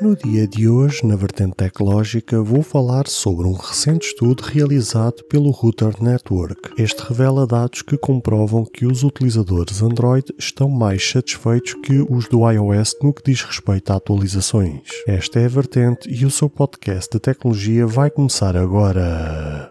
No dia de hoje, na vertente tecnológica, vou falar sobre um recente estudo realizado pelo Router Network. Este revela dados que comprovam que os utilizadores Android estão mais satisfeitos que os do iOS no que diz respeito a atualizações. Esta é a vertente e o seu podcast de tecnologia vai começar agora.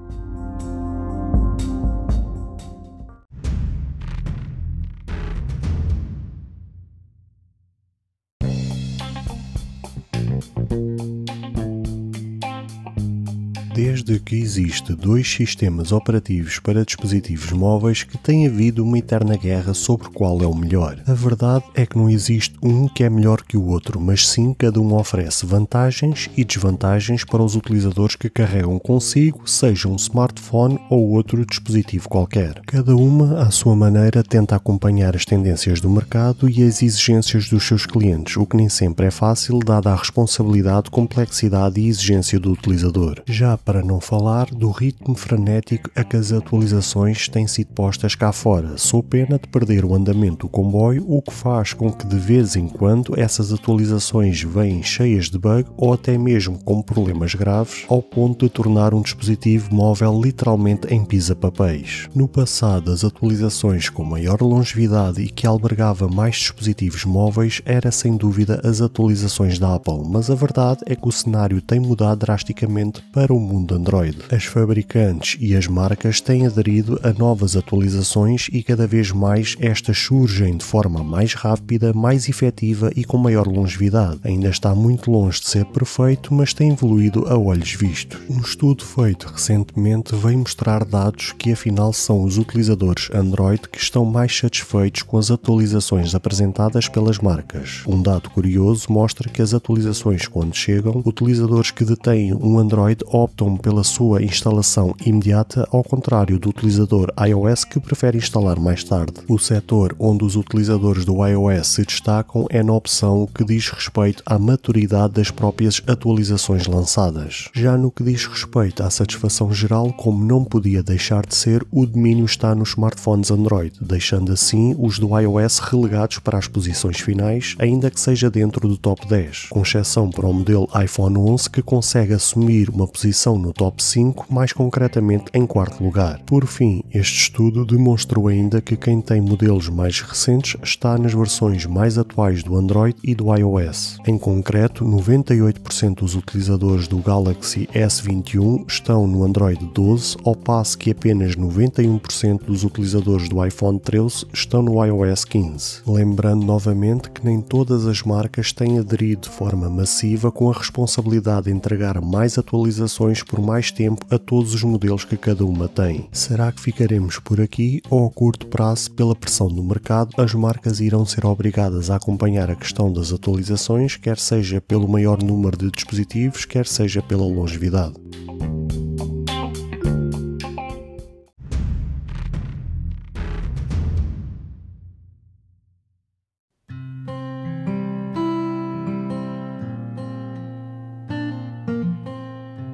Desde que existe dois sistemas operativos para dispositivos móveis que tem havido uma eterna guerra sobre qual é o melhor. A verdade é que não existe um que é melhor que o outro, mas sim cada um oferece vantagens e desvantagens para os utilizadores que carregam consigo, seja um smartphone ou outro dispositivo qualquer. Cada uma, à sua maneira, tenta acompanhar as tendências do mercado e as exigências dos seus clientes, o que nem sempre é fácil, dada a responsabilidade, complexidade e exigência do utilizador. Já para não falar do ritmo frenético a que as atualizações têm sido postas cá fora, sou pena de perder o andamento do comboio, o que faz com que de vez em quando essas atualizações venham cheias de bug ou até mesmo com problemas graves, ao ponto de tornar um dispositivo móvel literalmente em pisa-papéis. No passado, as atualizações com maior longevidade e que albergava mais dispositivos móveis era sem dúvida as atualizações da Apple, mas a verdade é que o cenário tem mudado drasticamente para o mundo Android. As fabricantes e as marcas têm aderido a novas atualizações e cada vez mais estas surgem de forma mais rápida, mais efetiva e com maior longevidade. Ainda está muito longe de ser perfeito, mas tem evoluído a olhos vistos. Um estudo feito recentemente veio mostrar dados que afinal são os utilizadores Android que estão mais satisfeitos com as atualizações apresentadas pelas marcas. Um dado curioso mostra que as atualizações quando chegam, utilizadores que detêm um Android optam pela sua instalação imediata, ao contrário do utilizador iOS que prefere instalar mais tarde. O setor onde os utilizadores do iOS se destacam é na opção que diz respeito à maturidade das próprias atualizações lançadas. Já no que diz respeito à satisfação geral, como não podia deixar de ser, o domínio está nos smartphones Android, deixando assim os do iOS relegados para as posições finais, ainda que seja dentro do top 10, com exceção para o modelo iPhone 11 que consegue assumir uma posição no top 5, mais concretamente em quarto lugar. Por fim, este estudo demonstrou ainda que quem tem modelos mais recentes está nas versões mais atuais do Android e do iOS. Em concreto, 98% dos utilizadores do Galaxy S21 estão no Android 12, ao passo que apenas 91% dos utilizadores do iPhone 13 estão no iOS 15. Lembrando novamente que nem todas as marcas têm aderido de forma massiva com a responsabilidade de entregar mais atualizações por mais tempo a todos os modelos que cada uma tem. Será que ficaremos por aqui ou a curto prazo, pela pressão do mercado, as marcas irão ser obrigadas a acompanhar a questão das atualizações, quer seja pelo maior número de dispositivos, quer seja pela longevidade?